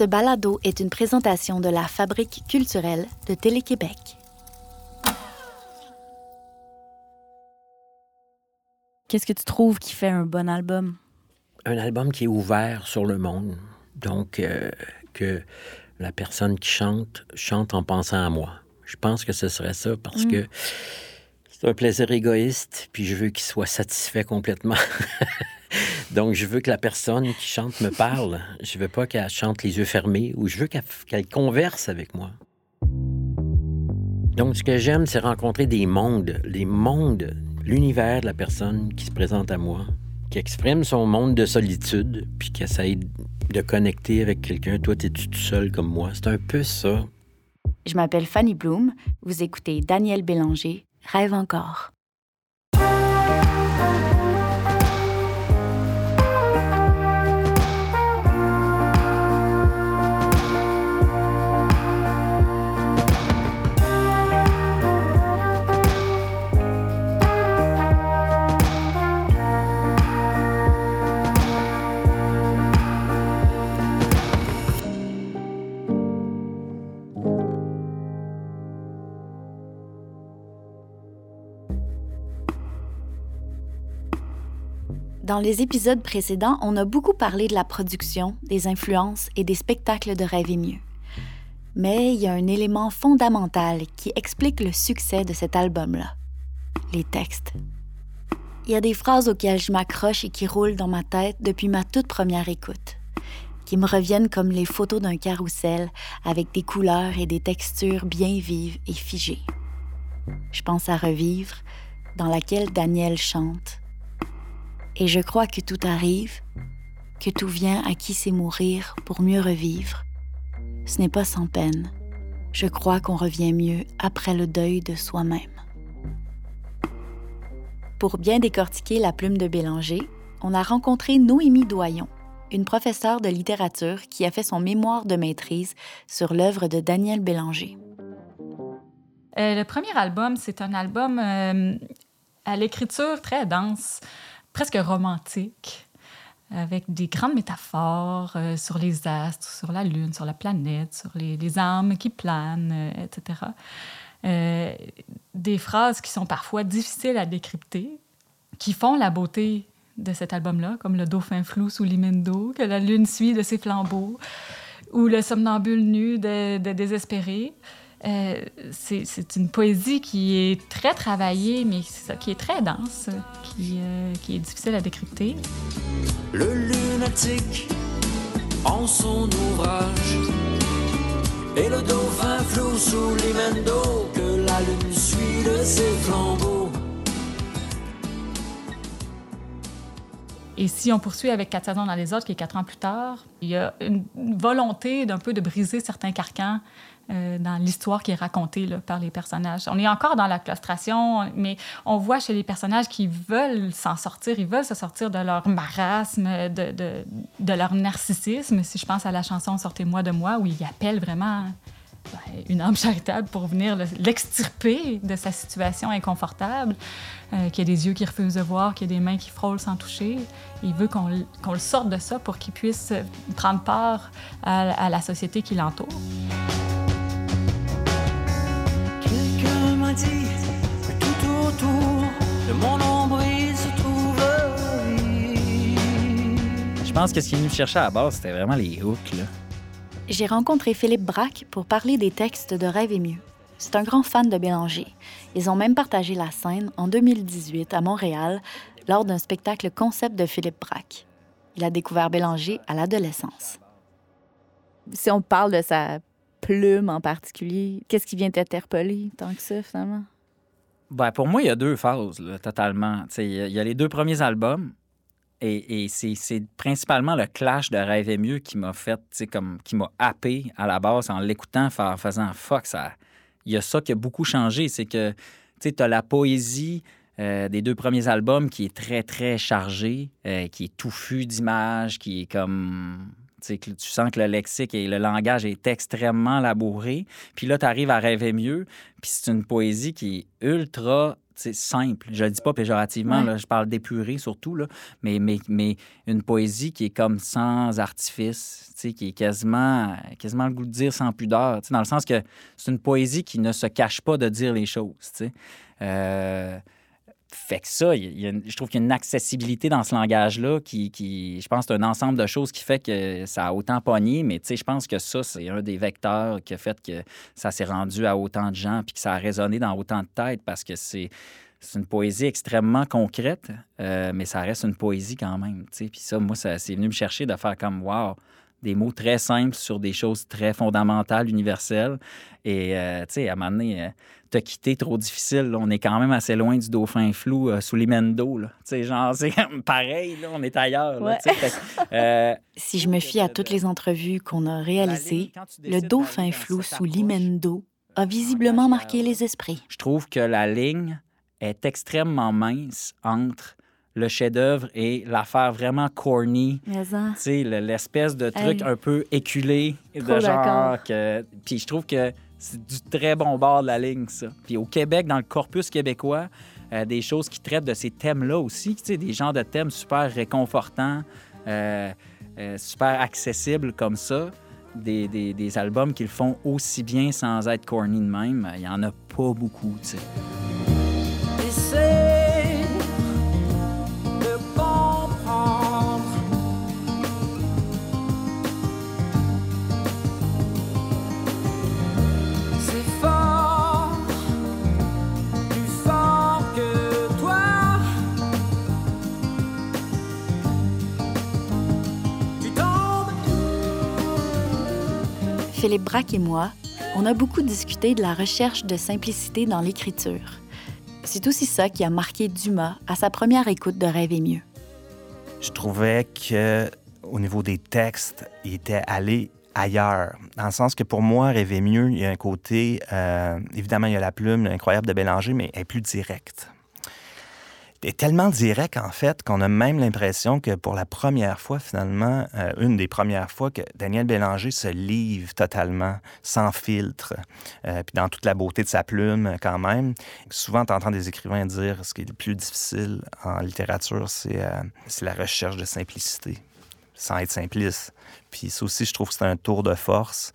Ce balado est une présentation de la Fabrique culturelle de Télé-Québec. Qu'est-ce que tu trouves qui fait un bon album? Un album qui est ouvert sur le monde. Donc, euh, que la personne qui chante chante en pensant à moi. Je pense que ce serait ça parce Mm. que c'est un plaisir égoïste, puis je veux qu'il soit satisfait complètement. Donc, je veux que la personne qui chante me parle. Je veux pas qu'elle chante les yeux fermés ou je veux qu'elle converse avec moi. Donc, ce que j'aime, c'est rencontrer des mondes, les mondes, l'univers de la personne qui se présente à moi, qui exprime son monde de solitude, puis qui essaye de connecter avec quelqu'un. Toi, t'es-tu tout seul comme moi? C'est un peu ça. Je m'appelle Fanny Bloom. Vous écoutez Daniel Bélanger, Rêve encore. Dans les épisodes précédents, on a beaucoup parlé de la production, des influences et des spectacles de Rêve et mieux. Mais il y a un élément fondamental qui explique le succès de cet album-là. Les textes. Il y a des phrases auxquelles je m'accroche et qui roulent dans ma tête depuis ma toute première écoute, qui me reviennent comme les photos d'un carrousel avec des couleurs et des textures bien vives et figées. Je pense à Revivre, dans laquelle Daniel chante et je crois que tout arrive, que tout vient à qui sait mourir pour mieux revivre. Ce n'est pas sans peine. Je crois qu'on revient mieux après le deuil de soi-même. Pour bien décortiquer la plume de Bélanger, on a rencontré Noémie Doyon, une professeure de littérature qui a fait son mémoire de maîtrise sur l'œuvre de Daniel Bélanger. Euh, le premier album, c'est un album euh, à l'écriture très dense, presque romantique, avec des grandes métaphores euh, sur les astres, sur la Lune, sur la planète, sur les, âmes qui planent, euh, etc. Euh, des phrases qui sont parfois difficiles à décrypter, qui font la beauté de cet album-là, comme le dauphin flou sous l'imendo, que la lune suit de ses flambeaux, ou le somnambule nu de, de désespéré. Euh, c'est une poésie qui est très travaillée, mais ça, qui est très dense, qui, euh, qui est difficile à décrypter. Le lunatique en son ouvrage et le dauphin flou sous l'imendo que la lune suit de ses flambeaux. Et si on poursuit avec Quatre saisons dans les autres, qui est quatre ans plus tard, il y a une volonté d'un peu de briser certains carcans euh, dans l'histoire qui est racontée par les personnages. On est encore dans la claustration, mais on voit chez les personnages qui veulent s'en sortir, ils veulent se sortir de leur marasme, de, de, de leur narcissisme. Si je pense à la chanson Sortez-moi de moi, où ils appellent vraiment ben, une âme charitable pour venir le- l'extirper de sa situation inconfortable, euh, qu'il y a des yeux qui refusent de voir, qu'il y a des mains qui frôlent sans toucher. Il veut qu'on le- qu'on le sorte de ça pour qu'il puisse prendre part à, à la société qui l'entoure. Quelqu'un m'a dit que tout autour de mon nombril se trouve. Je pense que ce qui nous cherchait à la base, c'était vraiment les hooks. Là. J'ai rencontré Philippe Braque pour parler des textes de Rêve et mieux. C'est un grand fan de Bélanger. Ils ont même partagé la scène en 2018 à Montréal lors d'un spectacle concept de Philippe Braque. Il a découvert Bélanger à l'adolescence. Si on parle de sa plume en particulier, qu'est-ce qui vient t'interpeller tant que ça, finalement? Ben, pour moi, il y a deux phases, là, totalement. Y, il y a les deux premiers albums, et, c'est principalement le clash de Rêve et mieux qui m'a fait, comme, qui m'a happé à la base en l'écoutant, en faisant fuck, ça. Il y a ça qui a beaucoup changé, c'est que, tu as la poésie euh, des deux premiers albums qui est très, très chargée, euh, qui est touffu d'images, qui est comme. Que tu sens que le lexique et le langage est extrêmement labouré. Puis là, tu arrives à rêver mieux. Puis c'est une poésie qui est ultra, sais, simple. Je le dis pas péjorativement, Ouais. là, je parle d'épuré surtout, là, mais, mais, mais une poésie qui est comme sans artifice, qui est quasiment, quasiment le goût de dire sans pudeur, dans le sens que c'est une poésie qui ne se cache pas de dire les choses. Euh, fait que ça, je trouve qu'il y a une accessibilité dans ce langage-là qui, qui- je pense, c'est un ensemble de choses qui fait que ça a autant pogné, mais tu sais, je pense que ça, c'est un des vecteurs qui a fait que ça s'est rendu à autant de gens puis que ça a résonné dans autant de têtes parce que c'est une poésie extrêmement concrète, euh, mais ça reste une poésie quand même. tu sais. Puis ça, moi, ça c'est venu me chercher de faire comme wow, des mots très simples sur des choses très fondamentales, universelles. Et euh, tu sais, à un moment donné, euh, te quitter trop difficile. là. On est quand même assez loin du dauphin flou euh, sous l'Imendo. là. Tu sais, genre, c'est pareil, là, on est ailleurs. là, Ouais. Fait euh, Si je me fie à toutes les entrevues qu'on a réalisées, le dauphin flou sous l'Imendo a visiblement marqué les esprits. je trouve que la ligne est extrêmement mince entre le chef-d'œuvre et l'affaire vraiment corny. Hein, Tu l'espèce de truc Hey. un peu éculé. Trop de genre que... Puis je trouve que c'est du très bon bord de la ligne, ça. Puis au Québec, dans le corpus québécois, euh, des choses qui traitent de ces thèmes-là aussi, tu sais, des genres de thèmes super réconfortants, euh, euh, super accessibles comme ça. Des, des- des albums qui le font aussi bien sans être corny de même, il y en a pas beaucoup, tu sais. Philippe Braque et moi, on a beaucoup discuté de la recherche de simplicité dans l'écriture. C'est aussi ça qui a marqué Dumas à sa première écoute de Rêver mieux. je trouvais que au niveau des textes, il était allé ailleurs. Dans le sens que pour moi, Rêver mieux, il y a un côté, euh, évidemment, il y a la plume incroyable de Bélanger, mais elle est plus directe. Est tellement direct, en fait, qu'on a même l'impression que pour la première fois, finalement, euh, une des premières fois que Daniel Bélanger se livre totalement, sans filtre, euh, puis dans toute la beauté de sa plume, euh, quand même. Souvent, tu entends des écrivains dire ce qui est le plus difficile en littérature, c'est c'est la recherche de simplicité, sans être simpliste. Puis ça aussi, je trouve que c'est un tour de force.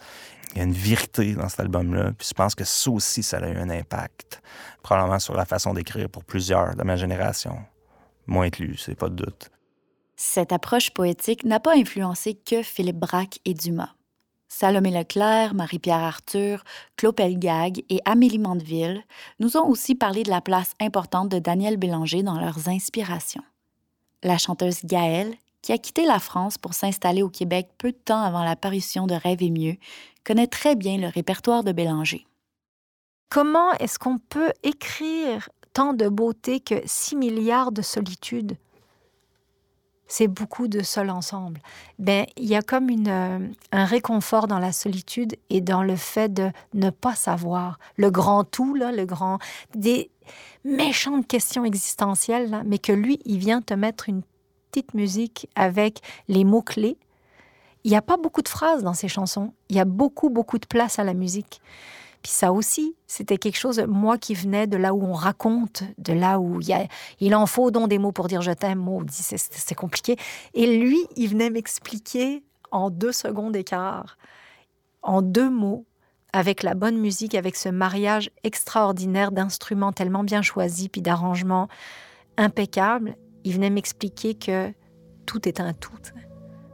Il y a une vérité dans cet album-là. Puis je pense que ça aussi, ça a eu un impact, probablement sur la façon d'écrire pour plusieurs de ma génération. Moi inclus, c'est pas de doute. Cette approche poétique n'a pas influencé que Philippe Braque et Dumas. Salomé Leclerc, Marie-Pierre Arthur, Claude Pelgag et Amélie Mandeville nous ont aussi parlé de la place importante de Daniel Bélanger dans leurs inspirations. La chanteuse Gaëlle, qui a quitté la France pour s'installer au Québec peu de temps avant la parution de Rêve et mieux, connaît très bien le répertoire de Bélanger. Comment est-ce qu'on peut écrire tant de beauté que 6 milliards de solitude C'est beaucoup de sol ensemble. Ben, il y a comme euh, un réconfort dans la solitude et dans le fait de ne pas savoir. Le grand tout, là, le grand. des méchantes questions existentielles, là, mais que lui, il vient te mettre une petite musique avec les mots-clés. Il n'y a pas beaucoup de phrases dans ces chansons. Il y a beaucoup, beaucoup de place à la musique. Puis ça aussi, c'était quelque chose, moi qui venais de là où on raconte, de là où il, y a, il en faut donc des mots pour dire je t'aime, maudit, c'est- compliqué. Et lui, il venait m'expliquer en deux secondes d'écart, en deux mots, avec la bonne musique, avec ce mariage extraordinaire d'instruments tellement bien choisis, puis d'arrangements impeccables, il venait m'expliquer que tout est un tout.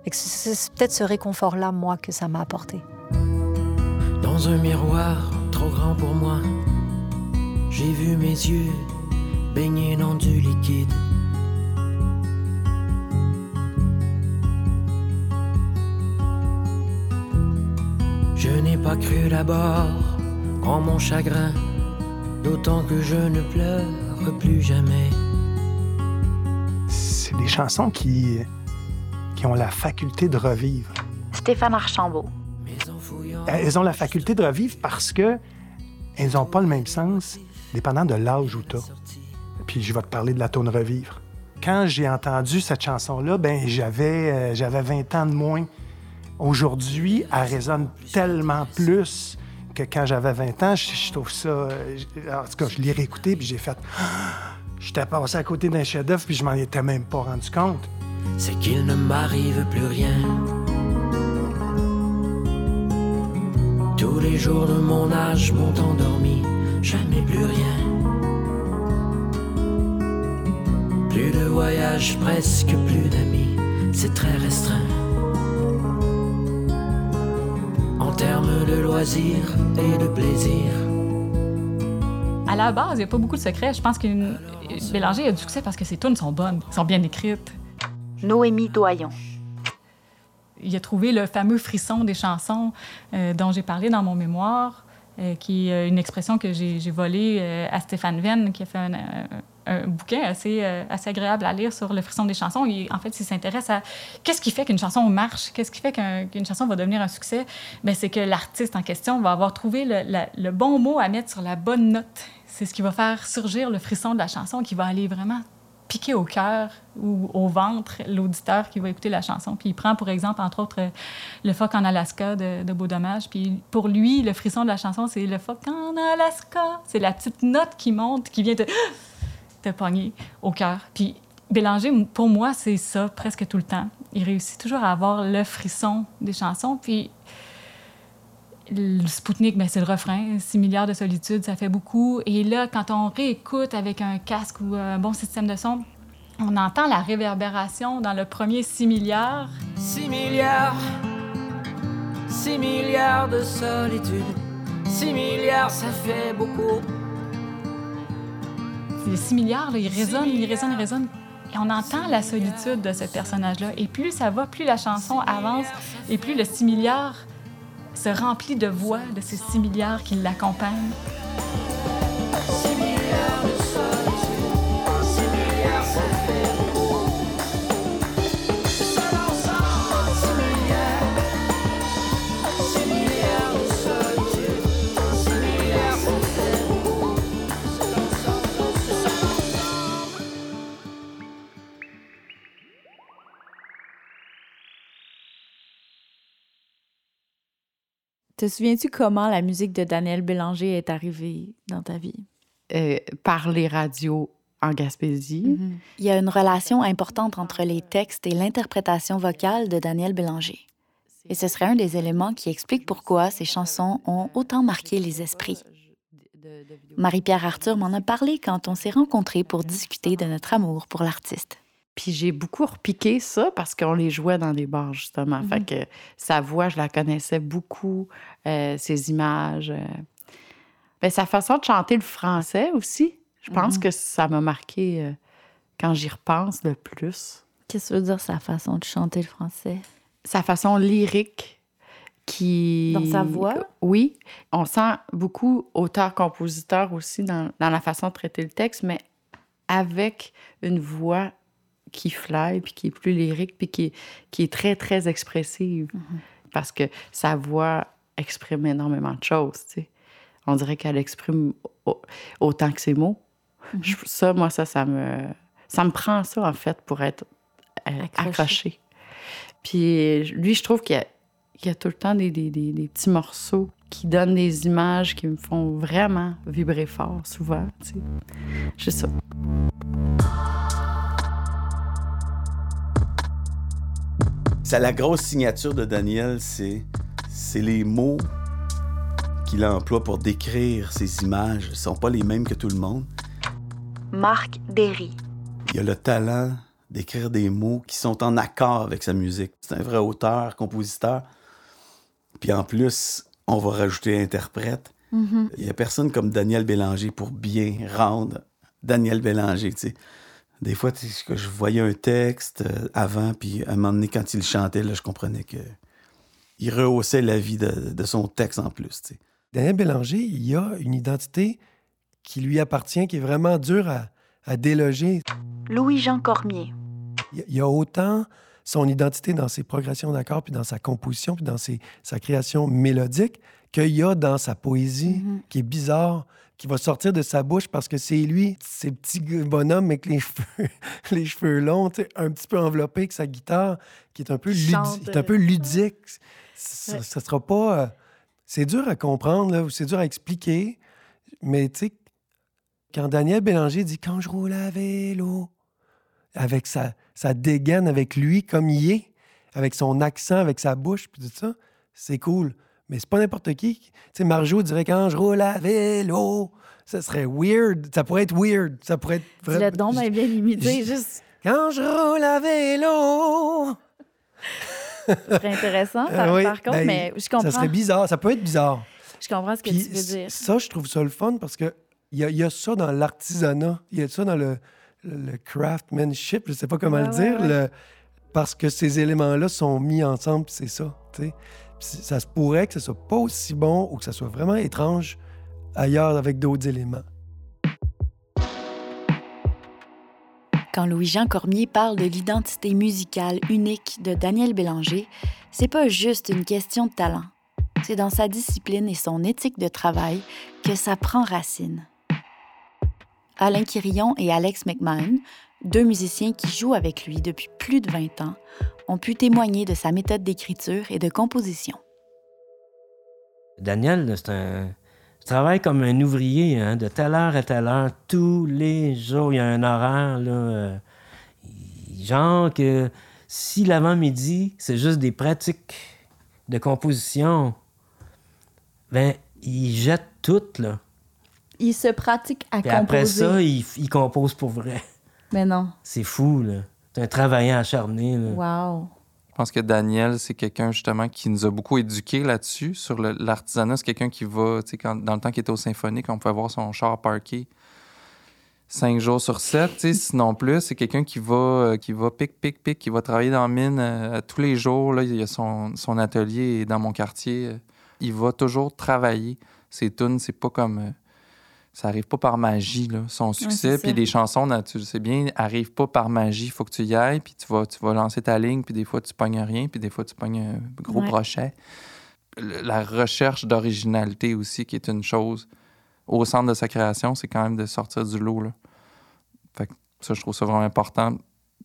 C'est c'est peut-être ce réconfort-là, moi, que ça m'a apporté. Dans un miroir trop grand pour moi, j'ai vu mes yeux baignés dans du liquide. Je n'ai pas cru d'abord en mon chagrin, d'autant que je ne pleure plus jamais. C'est des chansons qui, qui ont la faculté de revivre. Stéphane Archambault. Fouillant Elles ont la faculté de revivre parce que elles n'ont pas le même sens dépendant de l'âge où tu Puis je vais te parler de la tone revivre. Quand j'ai entendu cette chanson-là, ben j'avais euh, j'avais 20 ans de moins. Aujourd'hui, elle résonne tellement plus que quand j'avais 20 ans, je, je trouve ça. euh, je- En tout cas, je l'ai réécouté, puis j'ai fait. J'étais passé à côté d'un chef-d'œuvre, puis je m'en étais même pas rendu compte. C'est qu'il ne m'arrive plus rien. Tous les jours de mon âge m'ont endormi, jamais plus rien. Plus de voyages, presque plus d'amis, c'est très restreint. En termes de loisirs et de plaisir. À la base, il n'y a pas beaucoup de secrets. Je pense que Bélanger a du succès parce que ses tunes sont bonnes, sont bien écrites. Noémie Doyon. Il a trouvé le fameux frisson des chansons euh, dont j'ai parlé dans mon mémoire, euh, qui est euh, une expression que j'ai volée à Stéphane Venn, qui a fait un, bouquin assez, agréable à lire sur le frisson des chansons. Il- en fait, il s'intéresse à qu'est-ce qui fait qu'une chanson marche, qu'est-ce qui fait qu'un- qu'une chanson va devenir un succès. Ben, c'est que l'artiste en question va avoir trouvé le, le bon mot à mettre sur la bonne note. C'est ce qui va faire surgir le frisson de la chanson, qui va aller vraiment piquer au cœur ou au ventre l'auditeur qui va écouter la chanson. Puis il prend, pour exemple, entre autres, euh, le phoque en Alaska de, Beau Dommage. Puis pour lui, le frisson de la chanson, c'est le phoque en Alaska. C'est la petite note qui monte, qui vient te, te pogner au cœur. Puis Bélanger, pour moi, c'est ça presque tout le temps. Il réussit toujours à avoir le frisson des chansons. Puis le Spoutnik, ben, c'est le refrain. 6 milliards de solitude, ça fait beaucoup. Et là, quand on réécoute avec un casque ou un bon système de son, on entend la réverbération dans le premier 6 milliards. 6 milliards, 6 milliards de solitude. 6 milliards, ça fait beaucoup. Les 6 milliards, là, ils résonnent, ils résonnent, ils résonnent. Et on entend la solitude de ce personnage-là. Et plus ça va, plus la chanson avance, et plus le 6 milliards se remplit de voix de ces 6 milliards qui l'accompagnent. Te souviens-tu comment la musique de Daniel Bélanger est arrivée dans ta vie? euh, par les radios en Gaspésie. Il y a une relation importante entre les textes et l'interprétation vocale de Daniel Bélanger. Et ce serait un des éléments qui explique pourquoi ces chansons ont autant marqué les esprits. Marie-Pierre Arthur m'en a parlé quand on s'est rencontrés pour discuter de notre amour pour l'artiste. Puis j'ai beaucoup repiqué ça parce qu'on les jouait dans des bars, justement. Fait que sa voix, je la connaissais beaucoup, euh, ses images. euh. Ben, sa façon de chanter le français aussi, je pense que ça m'a marqué euh, quand j'y repense le plus. Qu'est-ce que veut dire sa façon de chanter le français? Sa façon lyrique qui... Dans sa voix? Oui. On sent beaucoup auteur-compositeur aussi dans, dans la façon de traiter le texte, mais avec une voix qui fly, puis qui est plus lyrique, puis qui est, qui est très, très expressive. Parce que sa voix exprime énormément de choses, tu sais. On dirait qu'elle exprime au- autant que ses mots. Je- ça, moi, ça, ça me... Ça me prend ça, en fait, pour être euh, Accroché. accroché. Puis lui, je trouve qu'il y y a tout le temps des, des- des- des petits morceaux qui donnent des images qui me font vraiment vibrer fort, souvent, tu sais. Juste ça. C'est la grosse signature de Daniel, c'est c'est les mots qu'il emploie pour décrire ses images. ne sont pas les mêmes que tout le monde. Marc Derry. Il a le talent d'écrire des mots qui sont en accord avec sa musique. C'est un vrai auteur, compositeur. Puis en plus, on va rajouter interprète. Il n'y a personne comme Daniel Bélanger pour bien rendre Daniel Bélanger, tu sais. Des fois, que je voyais un texte euh, avant, puis à un moment donné, quand il chantait, là, je comprenais que il rehaussait la vie de, de son texte en plus. Daniel Bélanger, il y a une identité qui lui appartient, qui est vraiment dure à, à déloger. Louis-Jean Cormier. Il y a- il y a autant son identité dans ses progressions d'accords, puis dans sa composition, puis dans ses- sa création mélodique, qu'il y a dans sa poésie, qui est bizarre, qui va sortir de sa bouche parce que c'est lui, ces petits bonhommes avec les cheveux, les cheveux longs, un petit peu enveloppé avec sa guitare, qui est un peu, ludi- Chante, est un peu ludique. Ça sera pas... euh, c'est dur à comprendre, c'est dur à expliquer, mais tu sais, quand Daniel Bélanger dit Quand je roule à vélo, avec sa, sa dégaine, avec lui comme il est, avec son accent, avec sa bouche, puis tout ça, c'est cool. Mais c'est pas n'importe qui. Tu sais, Marjo dirait Quand je roule à vélo, ça serait weird. Ça pourrait être weird. Ça pourrait être Tu l'as donc bien bien limité, juste. Quand je roule à vélo. C'est intéressant, par, oui, par contre, ben, mais je comprends. Ça serait bizarre. Ça peut être bizarre. Je comprends ce que Puis tu veux dire. Ça, je trouve ça le fun parce que il y, a- il y a ça dans l'artisanat. Il y a ça dans le, le, le craftsmanship, je sais pas comment Ouais, le dire, ouais. le- parce que ces éléments-là sont mis ensemble, c'est ça. tu sais. Ça se pourrait que ce soit pas aussi bon ou que ça soit vraiment étrange ailleurs avec d'autres éléments. Quand Louis-Jean Cormier parle de l'identité musicale unique de Daniel Bélanger, c'est pas juste une question de talent. C'est dans sa discipline et son éthique de travail que ça prend racine. Alain Quirillon et Alex McMahon, deux musiciens qui jouent avec lui depuis plus de 20 ans, ont pu témoigner de sa méthode d'écriture et de composition. Daniel, c'est un. Il travaille comme un ouvrier, hein, de telle heure à telle heure, tous les jours. Il y a un horaire, là. euh, genre que si l'avant-midi, c'est juste des pratiques de composition, ben, il jette tout, là. Il se pratique à Puis après ça, il, il compose pour vrai. Mais non. C'est fou, là. C'est un travaillant acharné, là. Wow. Je pense que Daniel, c'est quelqu'un justement qui nous a beaucoup éduqués là-dessus. Sur le- l'artisanat, c'est quelqu'un qui va, tu sais, quand- dans le temps qu'il était au symphonique, on pouvait voir son char parké cinq jours sur sept, tu sais, sinon plus. C'est quelqu'un qui va, euh, qui va pic, pic, pic, qui va travailler dans la mine euh, tous les jours. Là, il y a son, son atelier dans mon quartier. euh, Il va toujours travailler. Ses tunes, c'est pas comme... ça arrive pas par magie, là. Son succès, puis les chansons, tu le sais bien, arrivent pas par magie. Il faut que tu y ailles, puis tu vas, tu vas lancer ta ligne, puis des fois, tu pognes rien, puis des fois, tu pognes un gros Ouais. brochet. Le- La recherche d'originalité aussi, qui est une chose au centre de sa création, c'est quand même de sortir du lot, là. Fait que ça, je trouve ça vraiment important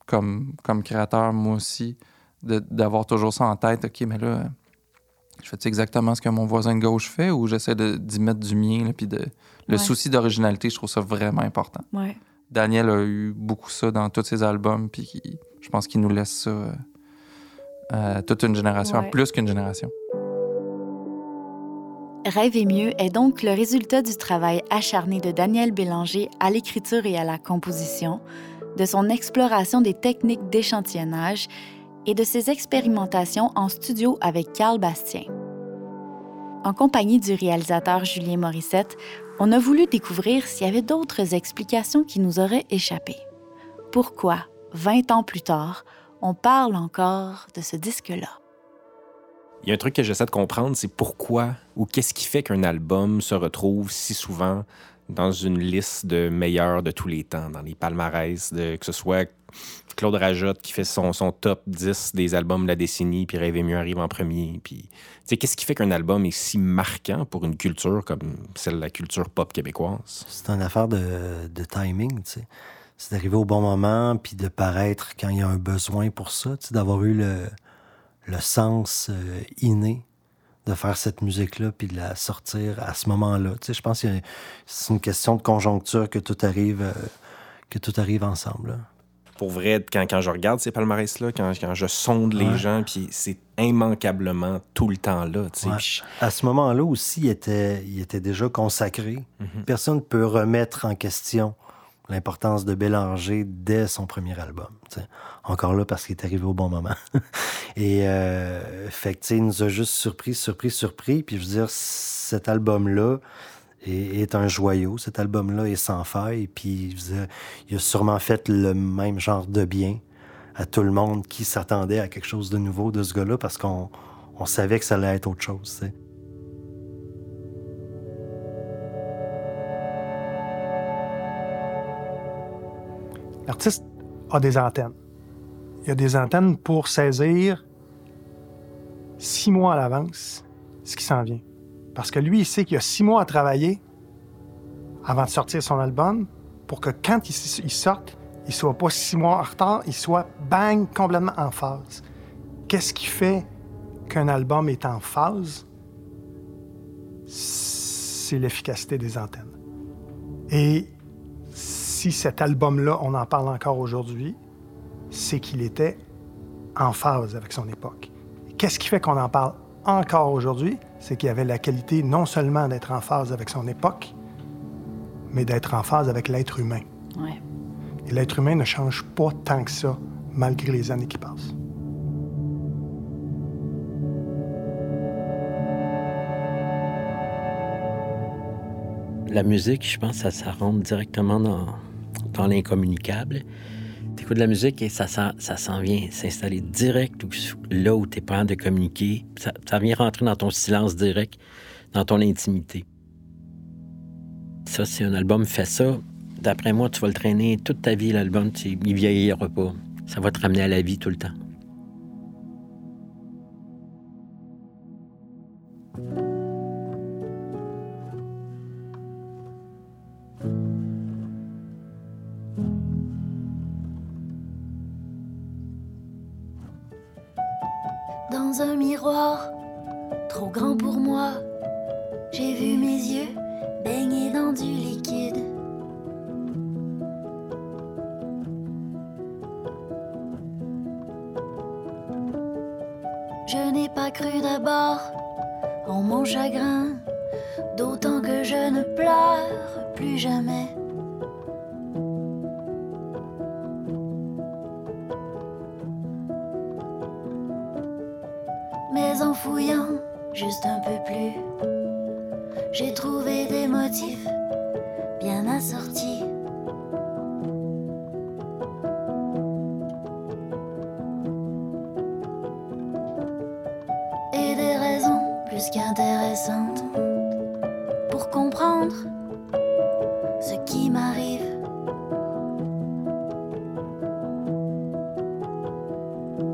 comme, comme créateur, moi aussi, d'avoir toujours ça en tête. OK, mais là, je fais exactement ce que mon voisin de gauche fait ou j'essaie d'y mettre du mien, là, puis de... Le Ouais. souci d'originalité, je trouve ça vraiment important. Ouais. Daniel a eu beaucoup ça dans tous ses albums, puis je pense qu'il nous laisse ça euh, toute une génération, Ouais. plus qu'une génération. Rêve et mieux est donc le résultat du travail acharné de Daniel Bélanger à l'écriture et à la composition, de son exploration des techniques d'échantillonnage et de ses expérimentations en studio avec Carl Bastien. En compagnie du réalisateur Julien Morissette, on a voulu découvrir s'il y avait d'autres explications qui nous auraient échappé. Pourquoi, 20 ans plus tard, on parle encore de ce disque-là? Il y a un truc que j'essaie de comprendre, c'est pourquoi ou qu'est-ce qui fait qu'un album se retrouve si souvent dans une liste de meilleurs de tous les temps, dans les palmarès, de, que ce soit Claude Rajotte qui fait son, top 10 des albums de la décennie, puis Rêve et mieux arrive en premier. Puis, qu'est-ce qui fait qu'un album est si marquant pour une culture comme celle de la culture pop québécoise? C'est une affaire de, timing. C'est d'arriver au bon moment, puis de paraître quand il y a un besoin pour ça, d'avoir eu le, sens euh, inné de faire cette musique-là, puis de la sortir à ce moment-là. Tu je pense que c'est une question de conjoncture que tout arrive, euh, que tout arrive ensemble. Pour vrai, quand, quand je regarde ces palmarès-là, quand, quand je sonde les Ouais. gens, puis c'est immanquablement tout le temps là. Ouais. À ce moment-là aussi, il était, il était déjà consacré. Mhm. Personne ne peut remettre en question l'importance de Bélanger dès son premier album. tu sais. Encore là, parce qu'il est arrivé au bon moment. Et euh, fait que, il nous a juste surpris, surpris, surpris. Puis je veux dire, cet album-là est, un joyau. Cet album-là est sans faille. Puis il a sûrement fait le même genre de bien à tout le monde qui s'attendait à quelque chose de nouveau de ce gars-là parce qu'on on savait que ça allait être autre chose. L'artiste a des antennes. Il a des antennes pour saisir six mois à l'avance ce qui s'en vient. Parce que lui, il sait qu'il a six mois à travailler avant de sortir son album pour que quand il, il sorte, il soit pas six mois en retard, il soit bang, complètement en phase. Qu'est-ce qui fait qu'un album est en phase? c'est l'efficacité des antennes. Et si cet album-là, on en parle encore aujourd'hui, c'est qu'il était en phase avec son époque. Qu'est-ce qui fait qu'on en parle encore aujourd'hui? C'est qu'il avait la qualité non seulement d'être en phase avec son époque, mais d'être en phase avec l'être humain. Ouais. Et l'être humain ne change pas tant que ça, malgré les années qui passent. La musique, je pense que ça, ça rentre directement dans, dans l'incommunicable. Tu écoutes de la musique et ça, s'en- vient s'installer direct là où tu es pas de communiquer. Ça, ça vient rentrer dans ton silence direct, dans ton intimité. Ça, si un album fait ça, d'après moi, tu vas le traîner toute ta vie, l'album. Il vieillira pas. Ça va te ramener à la vie tout le temps. Je n'ai pas cru d'abord en mon chagrin, d'autant que je ne pleure plus jamais.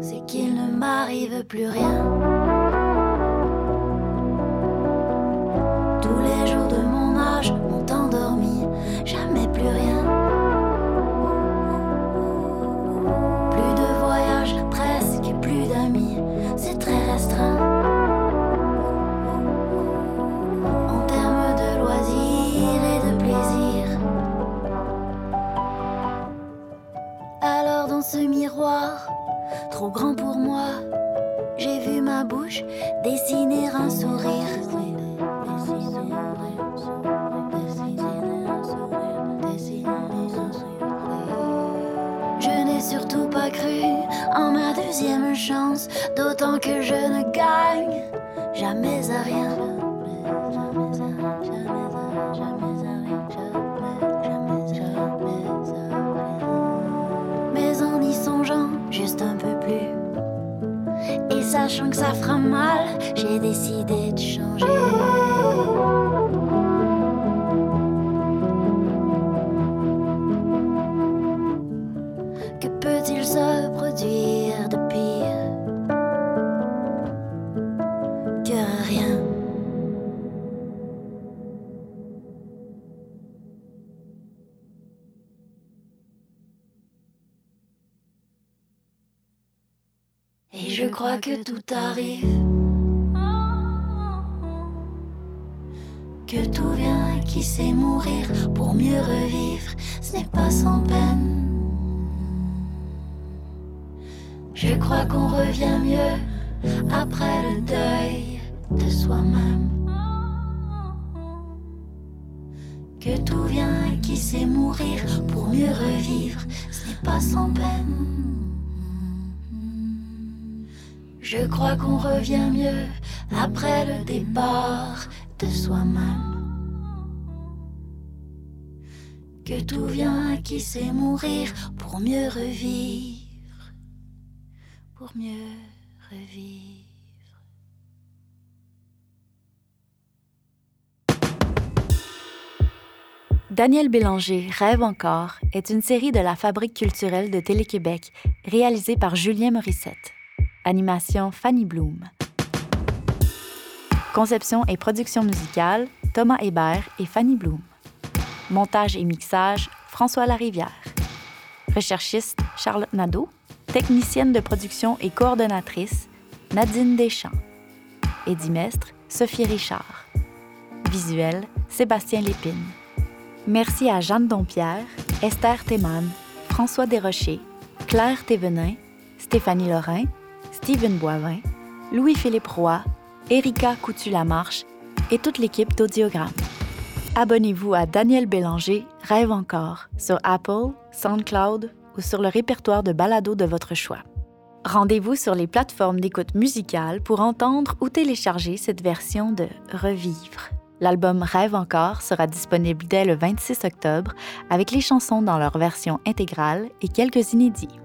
C'est qu'il ne m'arrive plus rien. Trop grand pour moi, j'ai vu ma bouche dessiner un sourire. Je n'ai surtout pas cru en ma deuxième chance, d'autant que je ne gagne jamais à rien. Sachant que ça fera mal, j'ai décidé de changer. Que tout arrive. Que tout vient qui sait mourir pour mieux revivre, ce n'est pas sans peine. Je crois qu'on revient mieux après le deuil de soi-même. Que tout vient qui sait mourir pour mieux revivre, ce n'est pas sans peine. Je crois qu'on revient mieux après le départ de soi-même. Que tout vient qui sait mourir pour mieux revivre, pour mieux revivre. Daniel Bélanger Rêve encore est une série de la Fabrique culturelle de Télé-Québec réalisée par Julien Morissette. Animation Fanny Bloom. Conception et production musicale Thomas Hébert et Fanny Bloom. Montage et mixage François Larivière. Recherchiste Charlotte Nadeau. Technicienne de production et coordonnatrice Nadine Deschamps. Édimestre Sophie Richard. visuel, Sébastien Lépine. Merci à Jeanne Dompierre, Esther Théman, François Desrochers, Claire Thévenin, Stéphanie Lorrain, Stephen Boivin, Louis-Philippe Roy, Erika Coutu-Lamarche et toute l'équipe d'Audiogramme. Abonnez-vous à Daniel Bélanger, Rêve encore, sur Apple, SoundCloud ou sur le répertoire de balado de votre choix. Rendez-vous sur les plateformes d'écoute musicale pour entendre ou télécharger cette version de Revivre. L'album Rêve encore sera disponible dès le 26 octobre avec les chansons dans leur version intégrale et quelques inédits.